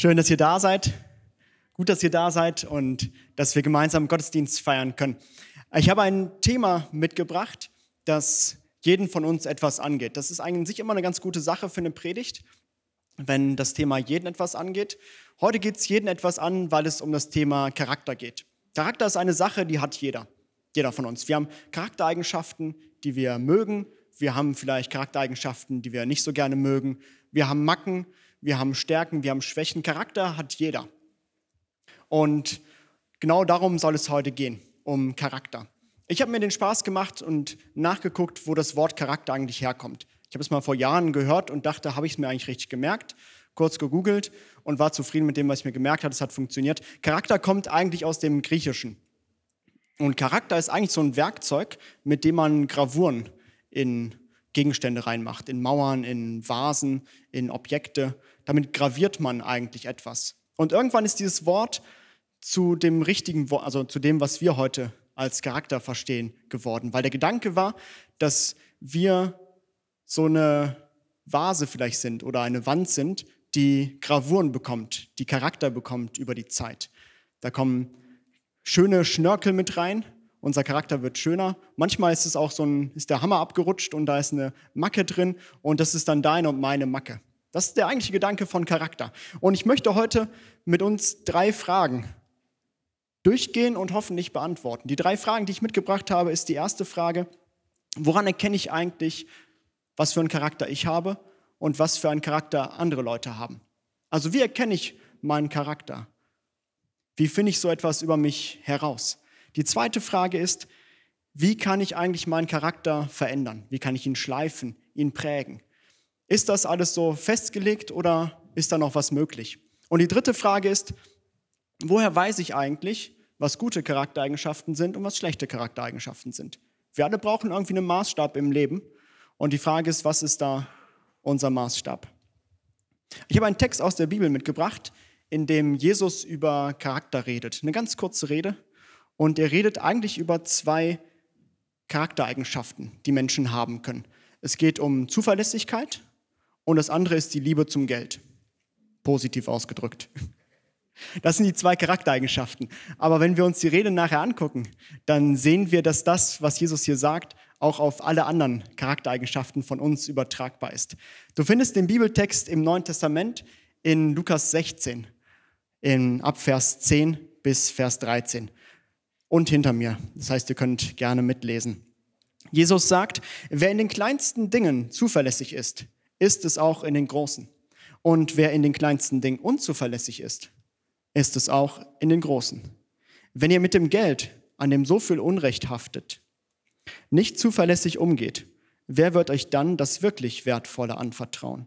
Schön, dass ihr da seid. Gut, dass ihr da seid und dass wir gemeinsam Gottesdienst feiern können. Ich habe ein Thema mitgebracht, das jeden von uns etwas angeht. Das ist eigentlich immer eine ganz gute Sache für eine Predigt, wenn das Thema jeden etwas angeht. Heute geht es jeden etwas an, weil es um das Thema Charakter geht. Charakter ist eine Sache, die hat jeder. Jeder von uns. Wir haben Charaktereigenschaften, die wir mögen. Wir haben vielleicht Charaktereigenschaften, die wir nicht so gerne mögen. Wir haben Macken, wir haben Stärken, wir haben Schwächen. Charakter hat jeder. Und genau darum soll es heute gehen, um Charakter. Ich habe mir den Spaß gemacht und nachgeguckt, wo das Wort Charakter eigentlich herkommt. Ich habe es mal vor Jahren gehört und dachte, habe ich es mir eigentlich richtig gemerkt? Kurz gegoogelt und war zufrieden mit dem, was ich mir gemerkt habe. Es hat funktioniert. Charakter kommt eigentlich aus dem Griechischen. Und Charakter ist eigentlich so ein Werkzeug, mit dem man Gravuren in Gegenstände reinmacht, in Mauern, in Vasen, in Objekte. Damit graviert man eigentlich etwas. Und irgendwann ist dieses Wort zu dem richtigen, also zu dem, was wir heute als Charakter verstehen, geworden. Weil der Gedanke war, dass wir so eine Vase vielleicht sind oder eine Wand sind, die Gravuren bekommt, die Charakter bekommt über die Zeit. Da kommen schöne Schnörkel mit rein, unser Charakter wird schöner. Manchmal ist es auch so ein, ist der Hammer abgerutscht und da ist eine Macke drin und das ist dann deine und meine Macke. Das ist der eigentliche Gedanke von Charakter. Und ich möchte heute mit uns drei Fragen durchgehen und hoffentlich beantworten. Die drei Fragen, die ich mitgebracht habe, ist die erste Frage, woran erkenne ich eigentlich, was für einen Charakter ich habe und was für einen Charakter andere Leute haben? Also wie erkenne ich meinen Charakter? Wie finde ich so etwas über mich heraus? Die zweite Frage ist, wie kann ich eigentlich meinen Charakter verändern? Wie kann ich ihn schleifen, ihn prägen? Ist das alles so festgelegt oder ist da noch was möglich? Und die dritte Frage ist, woher weiß ich eigentlich, was gute Charaktereigenschaften sind und was schlechte Charaktereigenschaften sind? Wir alle brauchen irgendwie einen Maßstab im Leben. Und die Frage ist, was ist da unser Maßstab? Ich habe einen Text aus der Bibel mitgebracht, in dem Jesus über Charakter redet. Eine ganz kurze Rede. Und er redet eigentlich über zwei Charaktereigenschaften, die Menschen haben können. Es geht um Zuverlässigkeit und das andere ist die Liebe zum Geld. Positiv ausgedrückt. Das sind die zwei Charaktereigenschaften. Aber wenn wir uns die Rede nachher angucken, dann sehen wir, dass das, was Jesus hier sagt, auch auf alle anderen Charaktereigenschaften von uns übertragbar ist. Du findest den Bibeltext im Neuen Testament in Lukas 16, in Abvers 10 bis Vers 13 und hinter mir. Das heißt, ihr könnt gerne mitlesen. Jesus sagt, wer in den kleinsten Dingen zuverlässig ist, ist es auch in den großen. Und wer in den kleinsten Dingen unzuverlässig ist, ist es auch in den großen. Wenn ihr mit dem Geld, an dem so viel Unrecht haftet, nicht zuverlässig umgeht, wer wird euch dann das wirklich Wertvolle anvertrauen?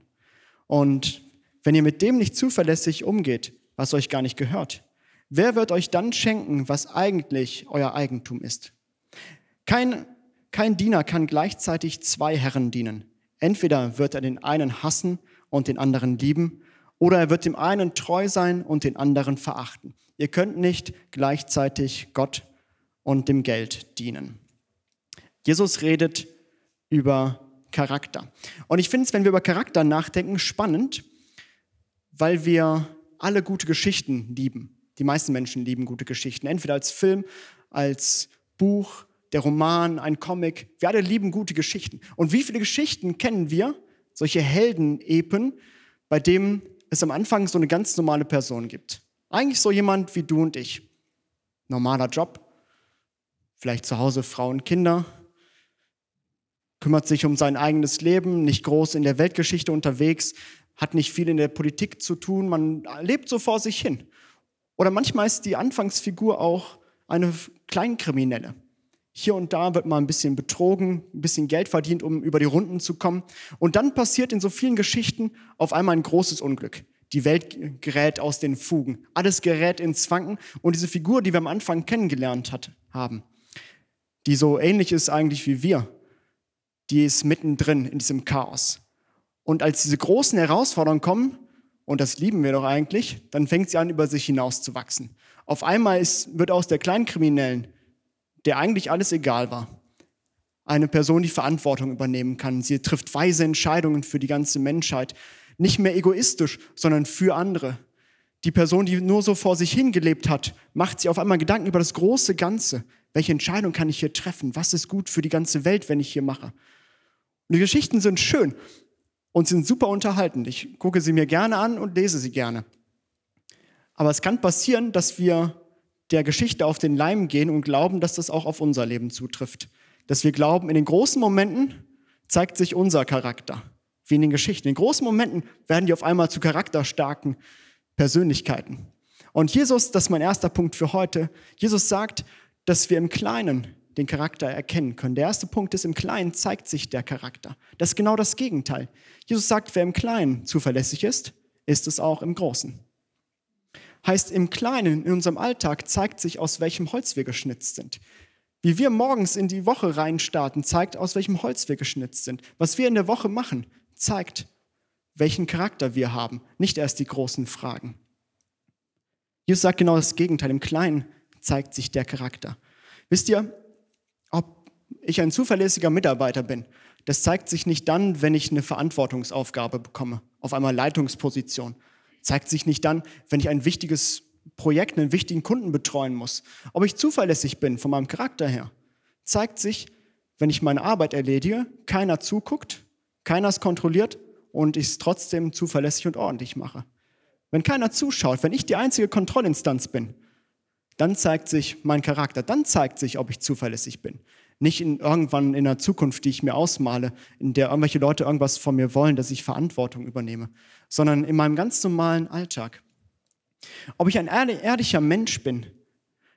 Und wenn ihr mit dem nicht zuverlässig umgeht, was euch gar nicht gehört, wer wird euch dann schenken, was eigentlich euer Eigentum ist? Kein, kein Diener kann gleichzeitig zwei Herren dienen. Entweder wird er den einen hassen und den anderen lieben, oder er wird dem einen treu sein und den anderen verachten. Ihr könnt nicht gleichzeitig Gott und dem Geld dienen. Jesus redet über Charakter. Und ich finde es, wenn wir über Charakter nachdenken, spannend, weil wir alle gute Geschichten lieben. Die meisten Menschen lieben gute Geschichten, entweder als Film, als Buch, der Roman, ein Comic. Wir alle lieben gute Geschichten. Und wie viele Geschichten kennen wir, solche Heldenepen, bei denen es am Anfang so eine ganz normale Person gibt? Eigentlich so jemand wie du und ich. Normaler Job, vielleicht zu Hause Frauen, Kinder, kümmert sich um sein eigenes Leben, nicht groß in der Weltgeschichte unterwegs, hat nicht viel in der Politik zu tun, man lebt so vor sich hin. Oder manchmal ist die Anfangsfigur auch eine Kleinkriminelle. Hier und da wird mal ein bisschen betrogen, ein bisschen Geld verdient, um über die Runden zu kommen. Und dann passiert in so vielen Geschichten auf einmal ein großes Unglück. Die Welt gerät aus den Fugen. Alles gerät ins Wanken. Und diese Figur, die wir am Anfang kennengelernt hat, haben, die so ähnlich ist eigentlich wie wir, die ist mittendrin in diesem Chaos. Und als diese großen Herausforderungen kommen, und das lieben wir doch eigentlich, dann fängt sie an, über sich hinaus zu wachsen. Auf einmal ist, wird aus der Kleinkriminellen der eigentlich alles egal war. Eine Person, die Verantwortung übernehmen kann. Sie trifft weise Entscheidungen für die ganze Menschheit. Nicht mehr egoistisch, sondern für andere. Die Person, die nur so vor sich hingelebt hat, macht sich auf einmal Gedanken über das große Ganze. Welche Entscheidung kann ich hier treffen? Was ist gut für die ganze Welt, wenn ich hier mache? Und die Geschichten sind schön und sind super unterhaltend. Ich gucke sie mir gerne an und lese sie gerne. Aber es kann passieren, dass wir der Geschichte auf den Leim gehen und glauben, dass das auch auf unser Leben zutrifft. Dass wir glauben, in den großen Momenten zeigt sich unser Charakter, wie in den Geschichten. In großen Momenten werden die auf einmal zu charakterstarken Persönlichkeiten. Und Jesus, das ist mein erster Punkt für heute, Jesus sagt, dass wir im Kleinen den Charakter erkennen können. Der erste Punkt ist, im Kleinen zeigt sich der Charakter. Das ist genau das Gegenteil. Jesus sagt, wer im Kleinen zuverlässig ist, ist es auch im Großen. Heißt, im Kleinen, in unserem Alltag zeigt sich, aus welchem Holz wir geschnitzt sind. Wie wir morgens in die Woche reinstarten, zeigt, aus welchem Holz wir geschnitzt sind. Was wir in der Woche machen, zeigt, welchen Charakter wir haben, nicht erst die großen Fragen. Jesus sagt genau das Gegenteil. Im Kleinen zeigt sich der Charakter. Wisst ihr, ob ich ein zuverlässiger Mitarbeiter bin, das zeigt sich nicht dann, wenn ich eine Verantwortungsaufgabe bekomme, auf einmal Leitungsposition. Zeigt sich nicht dann, wenn ich ein wichtiges Projekt, einen wichtigen Kunden betreuen muss. Ob ich zuverlässig bin von meinem Charakter her, zeigt sich, wenn ich meine Arbeit erledige, keiner zuguckt, keiner es kontrolliert und ich es trotzdem zuverlässig und ordentlich mache. Wenn keiner zuschaut, wenn ich die einzige Kontrollinstanz bin, dann zeigt sich mein Charakter, dann zeigt sich, ob ich zuverlässig bin. Nicht in, irgendwann in der Zukunft, die ich mir ausmale, in der irgendwelche Leute irgendwas von mir wollen, dass ich Verantwortung übernehme, sondern in meinem ganz normalen Alltag. Ob ich ein ehrlicher Mensch bin,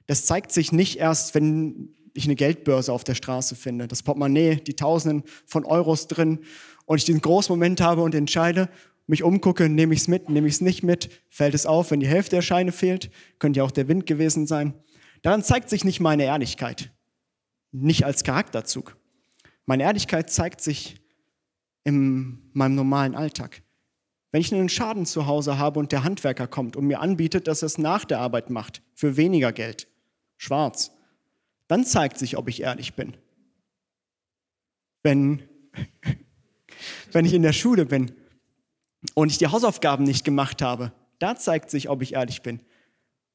das zeigt sich nicht erst, wenn ich eine Geldbörse auf der Straße finde, das Portemonnaie, die Tausenden von Euros drin und ich diesen großen Moment habe und entscheide, mich umgucke, nehme ich es mit, nehme ich es nicht mit, fällt es auf, wenn die Hälfte der Scheine fehlt, könnte ja auch der Wind gewesen sein. Daran zeigt sich nicht meine Ehrlichkeit, nicht als Charakterzug. Meine Ehrlichkeit zeigt sich in meinem normalen Alltag. Wenn ich einen Schaden zu Hause habe und der Handwerker kommt und mir anbietet, dass er es nach der Arbeit macht, für weniger Geld, schwarz, dann zeigt sich, ob ich ehrlich bin. Wenn, wenn ich in der Schule bin und ich die Hausaufgaben nicht gemacht habe, da zeigt sich, ob ich ehrlich bin.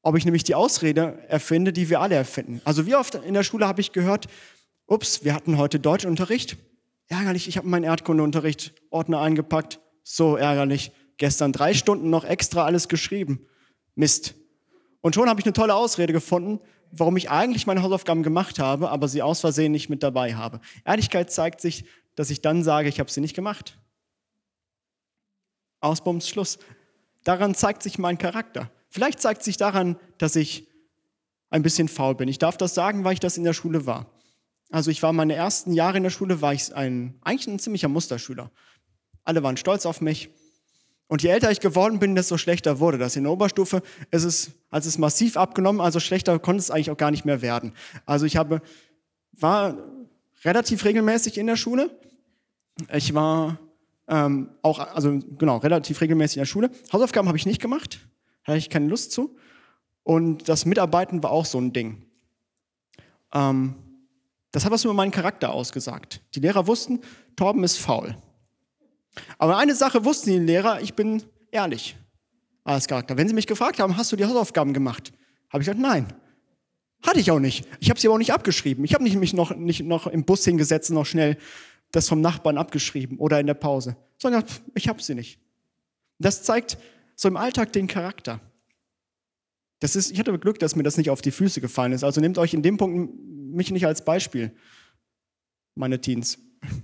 Ob ich nämlich die Ausrede erfinde, die wir alle erfinden. Also wie oft in der Schule habe ich gehört, ups, wir hatten heute Deutschunterricht. Ärgerlich, ich habe meinen Erdkundeunterricht Ordner eingepackt. So ärgerlich. Gestern drei Stunden noch extra alles geschrieben. Mist. Und schon habe ich eine tolle Ausrede gefunden, warum ich eigentlich meine Hausaufgaben gemacht habe, aber sie aus Versehen nicht mit dabei habe. Ehrlichkeit zeigt sich, dass ich dann sage, ich habe sie nicht gemacht. Ausbums Schluss. Daran zeigt sich mein Charakter. Vielleicht zeigt sich daran, dass ich ein bisschen faul bin. Ich darf das sagen, weil ich das in der Schule war. Also ich war meine ersten Jahre in der Schule, war ich ein, eigentlich ein ziemlicher Musterschüler. Alle waren stolz auf mich. Und je älter ich geworden bin, desto schlechter wurde das. In der Oberstufe ist es, als es massiv abgenommen, also schlechter konnte es eigentlich auch gar nicht mehr werden. Also ich habe, war relativ regelmäßig in der Schule. Ich war ähm, auch, also genau, relativ regelmäßig in der Schule. Hausaufgaben habe ich nicht gemacht, hatte ich keine Lust zu. Und das Mitarbeiten war auch so ein Ding. Ähm, das hat was über meinen Charakter ausgesagt. Die Lehrer wussten, Torben ist faul. Aber eine Sache wussten die Lehrer, ich bin ehrlich als Charakter. Wenn sie mich gefragt haben, hast du die Hausaufgaben gemacht? Habe ich gesagt, nein. Hatte ich auch nicht. Ich habe sie aber auch nicht abgeschrieben. Ich habe nicht mich noch, nicht noch im Bus hingesetzt und noch schnell das vom Nachbarn abgeschrieben oder in der Pause, sondern ich habe sie nicht. Das zeigt so im Alltag den Charakter. Das ist, ich hatte Glück, dass mir das nicht auf die Füße gefallen ist. Also nehmt euch in dem Punkt mich nicht als Beispiel, meine Teens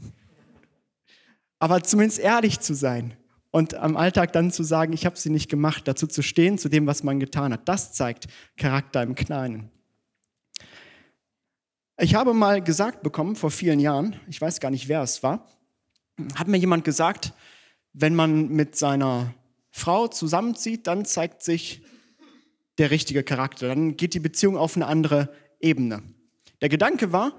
aber zumindest ehrlich zu sein und am Alltag dann zu sagen, ich habe sie nicht gemacht, dazu zu stehen, zu dem, was man getan hat. Das zeigt Charakter im Kleinen. Ich habe mal gesagt bekommen, vor vielen Jahren, ich weiß gar nicht, wer es war, hat mir jemand gesagt, wenn man mit seiner Frau zusammenzieht, dann zeigt sich der richtige Charakter, dann geht die Beziehung auf eine andere Ebene. Der Gedanke war,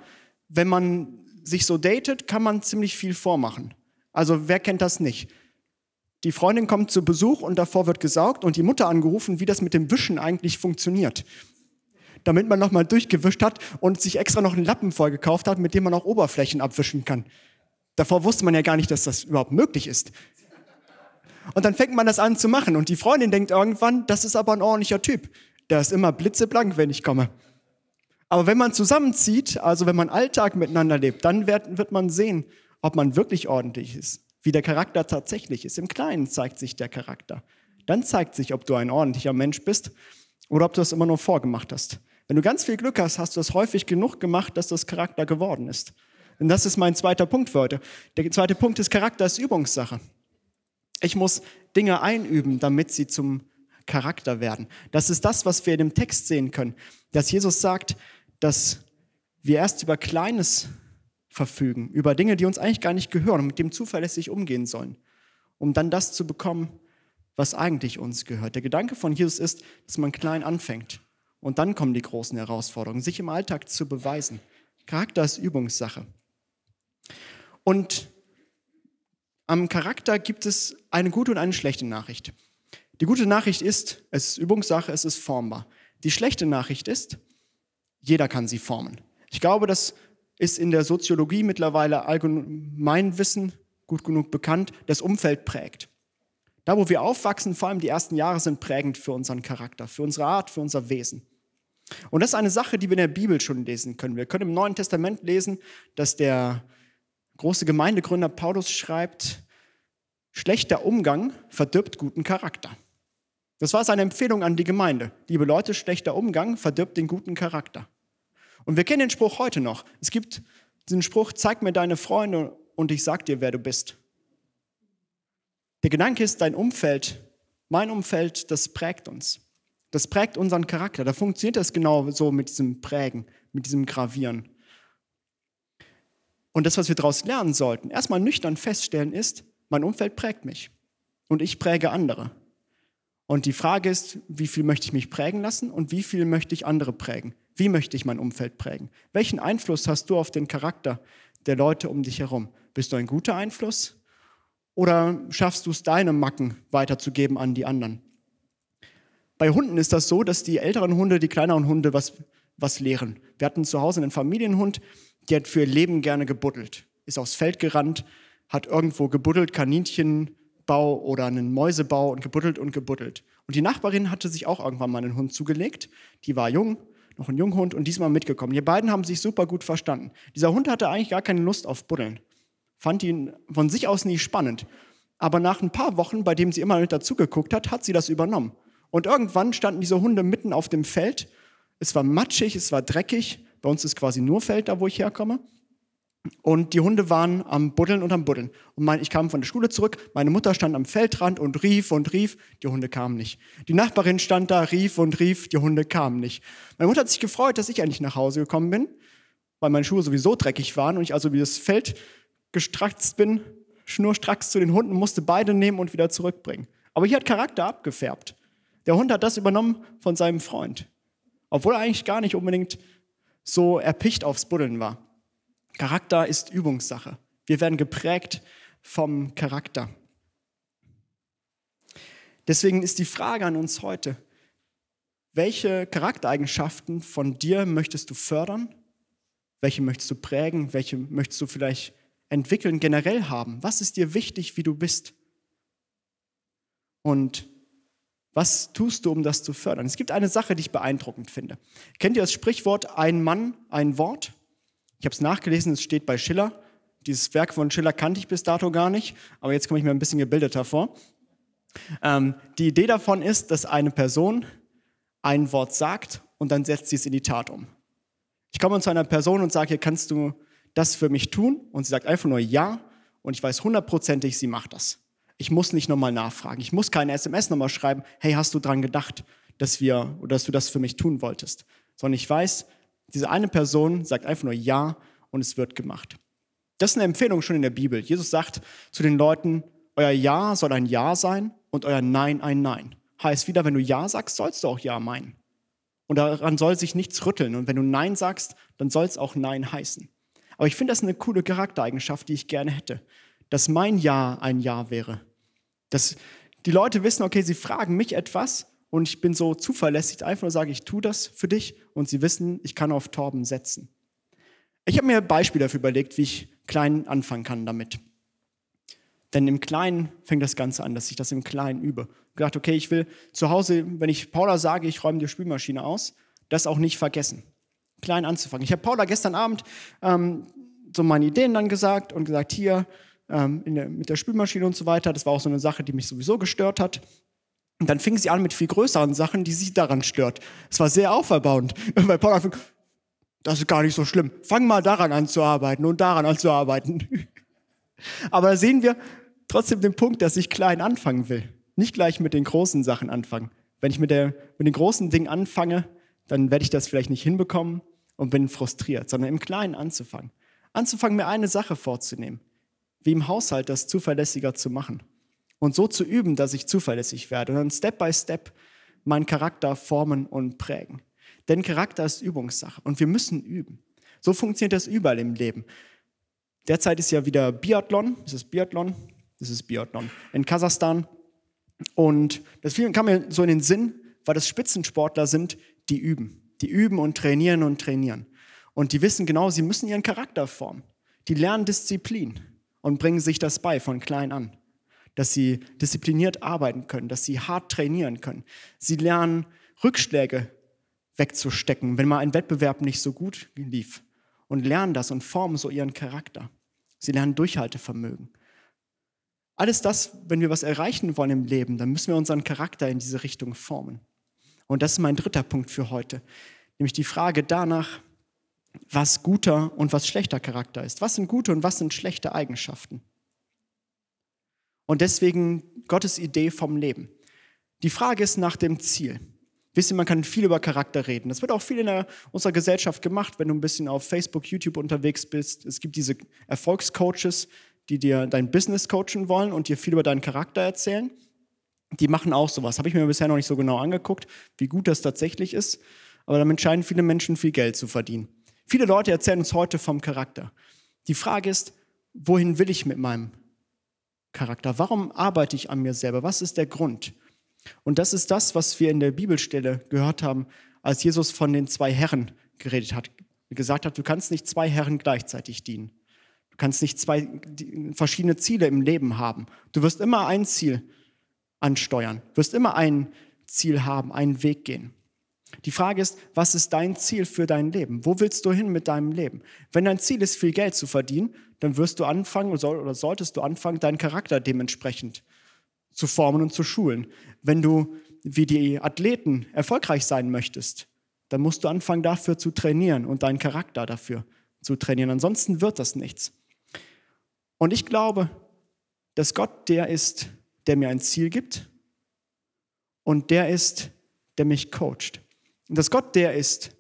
wenn man sich so datet, kann man ziemlich viel vormachen. Also wer kennt das nicht? Die Freundin kommt zu Besuch und davor wird gesaugt und die Mutter angerufen, wie das mit dem Wischen eigentlich funktioniert. Damit man nochmal durchgewischt hat und sich extra noch einen Lappen voll gekauft hat, mit dem man auch Oberflächen abwischen kann. Davor wusste man ja gar nicht, dass das überhaupt möglich ist. Und dann fängt man das an zu machen. Und die Freundin denkt irgendwann, das ist aber ein ordentlicher Typ. Der ist immer blitzeblank, wenn ich komme. Aber wenn man zusammenzieht, also wenn man Alltag miteinander lebt, dann wird, wird man sehen, ob man wirklich ordentlich ist, wie der Charakter tatsächlich ist. Im Kleinen zeigt sich der Charakter. Dann zeigt sich, ob du ein ordentlicher Mensch bist oder ob du das immer nur vorgemacht hast. Wenn du ganz viel Glück hast, hast du es häufig genug gemacht, dass das Charakter geworden ist. Und das ist mein zweiter Punkt für heute. Der zweite Punkt ist, Charakter ist Übungssache. Ich muss Dinge einüben, damit sie zum Charakter werden. Das ist das, was wir in dem Text sehen können. Dass Jesus sagt, dass wir erst über Kleines verfügen, über Dinge, die uns eigentlich gar nicht gehören und mit dem zuverlässig umgehen sollen, um dann das zu bekommen, was eigentlich uns gehört. Der Gedanke von Jesus ist, dass man klein anfängt und dann kommen die großen Herausforderungen, sich im Alltag zu beweisen. Charakter ist Übungssache. Und am Charakter gibt es eine gute und eine schlechte Nachricht. Die gute Nachricht ist, es ist Übungssache, es ist formbar. Die schlechte Nachricht ist, jeder kann sie formen. Ich glaube, das ist in der Soziologie mittlerweile allgemein Wissen gut genug bekannt, das Umfeld prägt. Da, wo wir aufwachsen, vor allem die ersten Jahre, sind prägend für unseren Charakter, für unsere Art, für unser Wesen. Und das ist eine Sache, die wir in der Bibel schon lesen können. Wir können im Neuen Testament lesen, dass der große Gemeindegründer Paulus schreibt, schlechter Umgang verdirbt guten Charakter. Das war seine Empfehlung an die Gemeinde. Liebe Leute, schlechter Umgang verdirbt den guten Charakter. Und wir kennen den Spruch heute noch. Es gibt diesen Spruch, zeig mir deine Freunde und ich sag dir, wer du bist. Der Gedanke ist, dein Umfeld, mein Umfeld, das prägt uns. Das prägt unseren Charakter. Da funktioniert das genau so mit diesem Prägen, mit diesem Gravieren. Und das, was wir daraus lernen sollten, erstmal nüchtern feststellen, ist, mein Umfeld prägt mich und ich präge andere. Und die Frage ist, wie viel möchte ich mich prägen lassen und wie viel möchte ich andere prägen? Wie möchte ich mein Umfeld prägen? Welchen Einfluss hast du auf den Charakter der Leute um dich herum? Bist du ein guter Einfluss oder schaffst du es, deine Macken weiterzugeben an die anderen? Bei Hunden ist das so, dass die älteren Hunde die kleineren Hunde was, was lehren. Wir hatten zu Hause einen Familienhund, der hat für ihr Leben gerne gebuddelt, ist aufs Feld gerannt, hat irgendwo gebuddelt, Kaninchenbau oder einen Mäusebau und gebuddelt und gebuddelt. Und die Nachbarin hatte sich auch irgendwann mal einen Hund zugelegt. Die war jung, noch ein Junghund und diesmal mitgekommen. Die beiden haben sich super gut verstanden. Dieser Hund hatte eigentlich gar keine Lust auf Buddeln. Fand ihn von sich aus nie spannend. Aber nach ein paar Wochen, bei dem sie immer mit dazugeguckt hat, hat sie das übernommen. Und irgendwann standen diese Hunde mitten auf dem Feld. Es war matschig, es war dreckig. Bei uns ist quasi nur Feld da, wo ich herkomme. Und die Hunde waren am Buddeln und am Buddeln. Und mein, ich kam von der Schule zurück, meine Mutter stand am Feldrand und rief und rief, die Hunde kamen nicht. Die Nachbarin stand da, rief und rief, die Hunde kamen nicht. Meine Mutter hat sich gefreut, dass ich endlich nach Hause gekommen bin, weil meine Schuhe sowieso dreckig waren und ich also wie das Feld gestratzt bin, schnurstracks zu den Hunden, musste beide nehmen und wieder zurückbringen. Aber hier hat Charakter abgefärbt. Der Hund hat das übernommen von seinem Freund. Obwohl er eigentlich gar nicht unbedingt so erpicht aufs Buddeln war. Charakter ist Übungssache. Wir werden geprägt vom Charakter. Deswegen ist die Frage an uns heute, welche Charaktereigenschaften von dir möchtest du fördern? Welche möchtest du prägen? Welche möchtest du vielleicht entwickeln, generell haben? Was ist dir wichtig, wie du bist? Und was tust du, um das zu fördern? Es gibt eine Sache, die ich beeindruckend finde. Kennt ihr das Sprichwort ein Mann, ein Wort? Ich habe es nachgelesen, es steht bei Schiller. Dieses Werk von Schiller kannte ich bis dato gar nicht, aber jetzt komme ich mir ein bisschen gebildeter vor. Ähm, die Idee davon ist, dass eine Person ein Wort sagt und dann setzt sie es in die Tat um. Ich komme zu einer Person und sage, kannst du das für mich tun? Und sie sagt einfach nur ja und ich weiß hundertprozentig, sie macht das. Ich muss nicht nochmal nachfragen. Ich muss keine SMS nochmal schreiben, hey, hast du dran gedacht, dass wir oder dass du das für mich tun wolltest? Sondern ich weiß, diese eine Person sagt einfach nur ja und es wird gemacht. Das ist eine Empfehlung schon in der Bibel. Jesus sagt zu den Leuten, euer Ja soll ein Ja sein und euer Nein ein Nein. Heißt wieder, wenn du Ja sagst, sollst du auch Ja meinen. Und daran soll sich nichts rütteln. Und wenn du Nein sagst, dann soll es auch Nein heißen. Aber ich finde das eine coole Charaktereigenschaft, die ich gerne hätte. Dass mein Ja ein Ja wäre dass die Leute wissen, okay, sie fragen mich etwas und ich bin so zuverlässig, einfach nur sage, ich tue das für dich und sie wissen, ich kann auf Torben setzen. Ich habe mir Beispiele dafür überlegt, wie ich klein anfangen kann damit. Denn im Kleinen fängt das Ganze an, dass ich das im Kleinen übe. Ich gedacht, okay, ich will zu Hause, wenn ich Paula sage, ich räume die Spülmaschine aus, das auch nicht vergessen. Klein anzufangen. Ich habe Paula gestern Abend ähm, so meine Ideen dann gesagt und gesagt, hier ähm, der, mit der Spülmaschine und so weiter. Das war auch so eine Sache, die mich sowieso gestört hat. Und dann fing sie an mit viel größeren Sachen, die sie daran stört. Es war sehr auferbauend. Weil Paula fing, das ist gar nicht so schlimm. Fang mal daran an zu arbeiten und daran an zu arbeiten. Aber da sehen wir trotzdem den Punkt, dass ich klein anfangen will. Nicht gleich mit den großen Sachen anfangen. Wenn ich mit, der, mit den großen Dingen anfange, dann werde ich das vielleicht nicht hinbekommen und bin frustriert, sondern im Kleinen anzufangen. Anzufangen, mir eine Sache vorzunehmen, wie im Haushalt das zuverlässiger zu machen und so zu üben, dass ich zuverlässig werde und dann Step by Step meinen Charakter formen und prägen. Denn Charakter ist Übungssache und wir müssen üben. So funktioniert das überall im Leben. Derzeit ist ja wieder Biathlon, ist Biathlon, das ist Biathlon in Kasachstan. Und das kam mir so in den Sinn, weil das Spitzensportler sind, die üben. Die üben und trainieren und trainieren. Und die wissen genau, sie müssen ihren Charakter formen. Die lernen Disziplin und bringen sich das bei von klein an. Dass sie diszipliniert arbeiten können, dass sie hart trainieren können. Sie lernen Rückschläge wegzustecken, wenn mal ein Wettbewerb nicht so gut lief. Und lernen das und formen so ihren Charakter. Sie lernen Durchhaltevermögen. Alles das, wenn wir was erreichen wollen im Leben, dann müssen wir unseren Charakter in diese Richtung formen. Und das ist mein dritter Punkt für heute, nämlich die Frage danach, was guter und was schlechter Charakter ist. Was sind gute und was sind schlechte Eigenschaften? Und deswegen Gottes Idee vom Leben. Die Frage ist nach dem Ziel. Wisst ihr, man kann viel über Charakter reden. Das wird auch viel in der, unserer Gesellschaft gemacht, wenn du ein bisschen auf Facebook, YouTube unterwegs bist. Es gibt diese Erfolgscoaches, die dir dein Business coachen wollen und dir viel über deinen Charakter erzählen die machen auch sowas. Habe ich mir bisher noch nicht so genau angeguckt, wie gut das tatsächlich ist. Aber damit scheinen viele Menschen viel Geld zu verdienen. Viele Leute erzählen uns heute vom Charakter. Die Frage ist, wohin will ich mit meinem Charakter? Warum arbeite ich an mir selber? Was ist der Grund? Und das ist das, was wir in der Bibelstelle gehört haben, als Jesus von den zwei Herren geredet hat. Gesagt hat, du kannst nicht zwei Herren gleichzeitig dienen. Du kannst nicht zwei verschiedene Ziele im Leben haben. Du wirst immer ein Ziel ansteuern. Wirst immer ein Ziel haben, einen Weg gehen. Die Frage ist, was ist dein Ziel für dein Leben? Wo willst du hin mit deinem Leben? Wenn dein Ziel ist, viel Geld zu verdienen, dann wirst du anfangen oder solltest du anfangen, deinen Charakter dementsprechend zu formen und zu schulen. Wenn du wie die Athleten erfolgreich sein möchtest, dann musst du anfangen, dafür zu trainieren und deinen Charakter dafür zu trainieren. Ansonsten wird das nichts. Und ich glaube, dass Gott der ist, der mir ein Ziel gibt und der ist, der mich coacht. Und dass Gott der ist,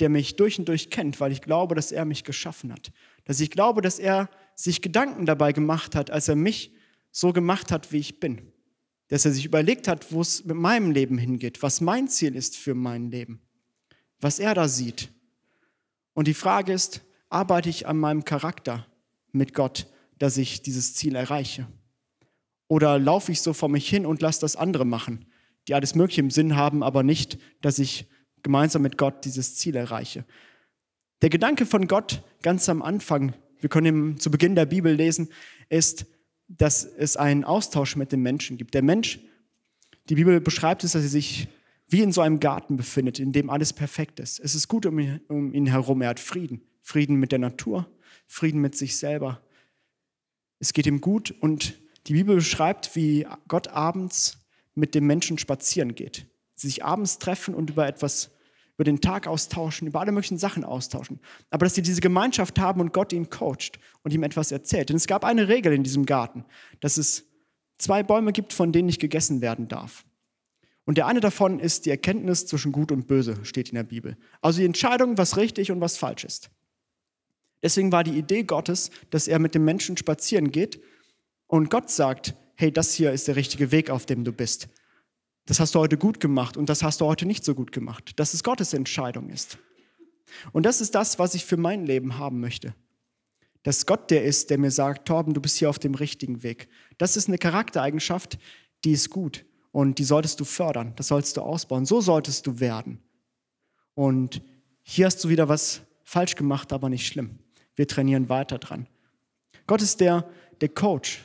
der mich durch und durch kennt, weil ich glaube, dass er mich geschaffen hat. Dass ich glaube, dass er sich Gedanken dabei gemacht hat, als er mich so gemacht hat, wie ich bin. Dass er sich überlegt hat, wo es mit meinem Leben hingeht, was mein Ziel ist für mein Leben, was er da sieht. Und die Frage ist, arbeite ich an meinem Charakter mit Gott, dass ich dieses Ziel erreiche? Oder laufe ich so vor mich hin und lasse das andere machen, die alles Mögliche im Sinn haben, aber nicht, dass ich gemeinsam mit Gott dieses Ziel erreiche. Der Gedanke von Gott ganz am Anfang, wir können ihn zu Beginn der Bibel lesen, ist, dass es einen Austausch mit dem Menschen gibt. Der Mensch, die Bibel beschreibt es, dass er sich wie in so einem Garten befindet, in dem alles perfekt ist. Es ist gut um ihn, um ihn herum, er hat Frieden. Frieden mit der Natur, Frieden mit sich selber. Es geht ihm gut und die Bibel beschreibt, wie Gott abends mit dem Menschen spazieren geht. Sie sich abends treffen und über etwas, über den Tag austauschen, über alle möglichen Sachen austauschen. Aber dass sie diese Gemeinschaft haben und Gott ihn coacht und ihm etwas erzählt. Denn es gab eine Regel in diesem Garten, dass es zwei Bäume gibt, von denen nicht gegessen werden darf. Und der eine davon ist die Erkenntnis zwischen Gut und Böse, steht in der Bibel. Also die Entscheidung, was richtig und was falsch ist. Deswegen war die Idee Gottes, dass er mit dem Menschen spazieren geht und Gott sagt, hey, das hier ist der richtige Weg, auf dem du bist. Das hast du heute gut gemacht und das hast du heute nicht so gut gemacht. Dass es Gottes Entscheidung ist. Und das ist das, was ich für mein Leben haben möchte. Dass Gott der ist, der mir sagt, Torben, du bist hier auf dem richtigen Weg. Das ist eine Charaktereigenschaft, die ist gut und die solltest du fördern, das sollst du ausbauen. So solltest du werden. Und hier hast du wieder was falsch gemacht, aber nicht schlimm. Wir trainieren weiter dran. Gott ist der, der Coach,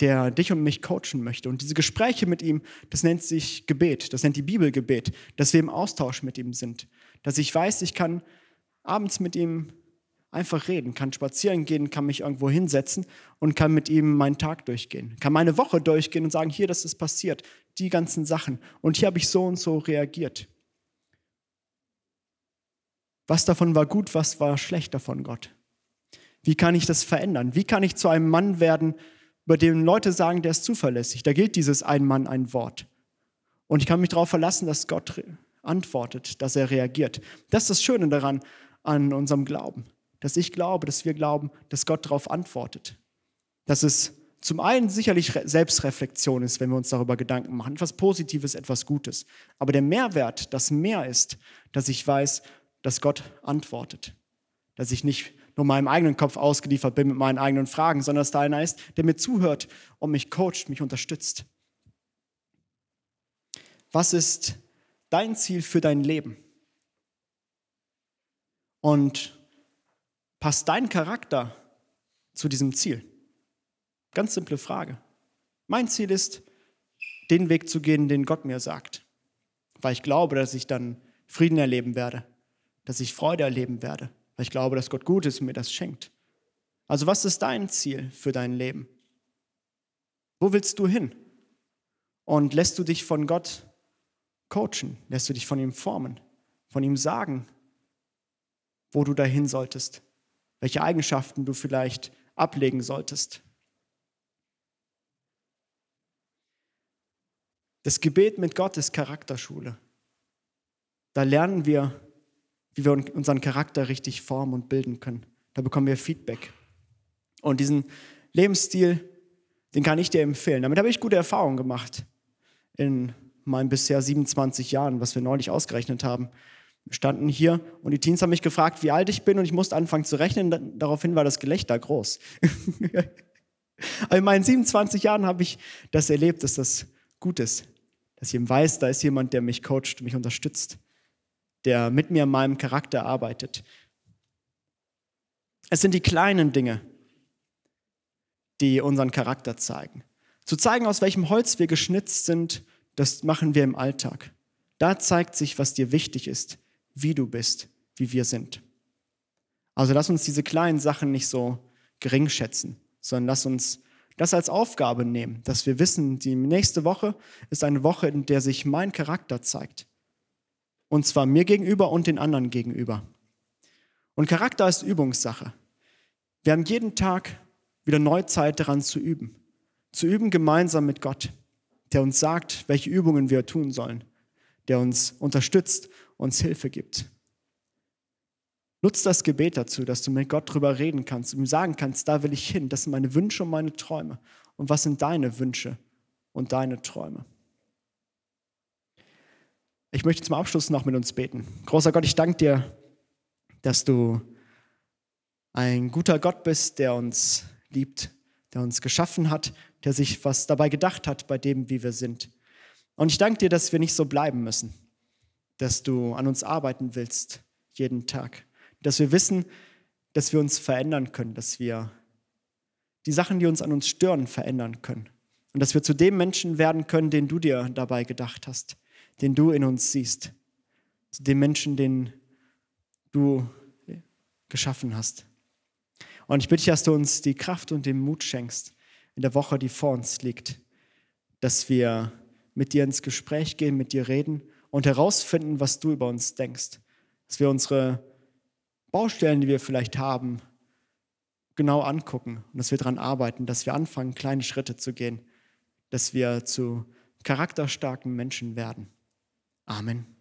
der dich und mich coachen möchte. Und diese Gespräche mit ihm, das nennt sich Gebet, das nennt die Bibel Gebet, dass wir im Austausch mit ihm sind. Dass ich weiß, ich kann abends mit ihm einfach reden, kann spazieren gehen, kann mich irgendwo hinsetzen und kann mit ihm meinen Tag durchgehen, kann meine Woche durchgehen und sagen, hier, das ist passiert, die ganzen Sachen. Und hier habe ich so und so reagiert. Was davon war gut, was war schlecht davon, Gott? Wie kann ich das verändern? Wie kann ich zu einem Mann werden, über den Leute sagen, der ist zuverlässig? Da gilt dieses ein Mann, ein Wort. Und ich kann mich darauf verlassen, dass Gott antwortet, dass er reagiert. Das ist das Schöne daran, an unserem Glauben. Dass ich glaube, dass wir glauben, dass Gott darauf antwortet. Dass es zum einen sicherlich Selbstreflexion ist, wenn wir uns darüber Gedanken machen. Etwas Positives, etwas Gutes. Aber der Mehrwert, das mehr ist, dass ich weiß, dass Gott antwortet. Dass ich nicht nur meinem eigenen Kopf ausgeliefert bin mit meinen eigenen Fragen, sondern dass da einer ist, der mir zuhört und mich coacht, mich unterstützt. Was ist dein Ziel für dein Leben? Und passt dein Charakter zu diesem Ziel? Ganz simple Frage. Mein Ziel ist, den Weg zu gehen, den Gott mir sagt, weil ich glaube, dass ich dann Frieden erleben werde, dass ich Freude erleben werde, weil ich glaube, dass Gott gut ist und mir das schenkt. Also was ist dein Ziel für dein Leben? Wo willst du hin? Und lässt du dich von Gott coachen? Lässt du dich von ihm formen? Von ihm sagen, wo du dahin solltest? Welche Eigenschaften du vielleicht ablegen solltest? Das Gebet mit Gott ist Charakterschule. Da lernen wir, wie wir unseren Charakter richtig formen und bilden können. Da bekommen wir Feedback. Und diesen Lebensstil, den kann ich dir empfehlen. Damit habe ich gute Erfahrungen gemacht in meinen bisher 27 Jahren, was wir neulich ausgerechnet haben. Wir standen hier und die Teens haben mich gefragt, wie alt ich bin und ich musste anfangen zu rechnen. Daraufhin war das Gelächter groß. In meinen 27 Jahren habe ich das erlebt, dass das gut ist. Dass eben weiß, da ist jemand, der mich coacht, mich unterstützt der mit mir in meinem Charakter arbeitet. Es sind die kleinen Dinge, die unseren Charakter zeigen. Zu zeigen, aus welchem Holz wir geschnitzt sind, das machen wir im Alltag. Da zeigt sich, was dir wichtig ist, wie du bist, wie wir sind. Also lass uns diese kleinen Sachen nicht so gering schätzen, sondern lass uns das als Aufgabe nehmen, dass wir wissen, die nächste Woche ist eine Woche, in der sich mein Charakter zeigt. Und zwar mir gegenüber und den anderen gegenüber. Und Charakter ist Übungssache. Wir haben jeden Tag wieder neu Zeit daran zu üben. Zu üben gemeinsam mit Gott, der uns sagt, welche Übungen wir tun sollen, der uns unterstützt, uns Hilfe gibt. Nutz das Gebet dazu, dass du mit Gott drüber reden kannst ihm sagen kannst, da will ich hin, das sind meine Wünsche und meine Träume. Und was sind deine Wünsche und deine Träume? Ich möchte zum Abschluss noch mit uns beten. Großer Gott, ich danke dir, dass du ein guter Gott bist, der uns liebt, der uns geschaffen hat, der sich was dabei gedacht hat bei dem, wie wir sind. Und ich danke dir, dass wir nicht so bleiben müssen, dass du an uns arbeiten willst, jeden Tag, dass wir wissen, dass wir uns verändern können, dass wir die Sachen, die uns an uns stören, verändern können. Und dass wir zu dem Menschen werden können, den du dir dabei gedacht hast den du in uns siehst, zu dem Menschen, den du geschaffen hast. Und ich bitte dich, dass du uns die Kraft und den Mut schenkst in der Woche, die vor uns liegt, dass wir mit dir ins Gespräch gehen, mit dir reden und herausfinden, was du über uns denkst. Dass wir unsere Baustellen, die wir vielleicht haben, genau angucken und dass wir daran arbeiten, dass wir anfangen, kleine Schritte zu gehen, dass wir zu charakterstarken Menschen werden. Amen.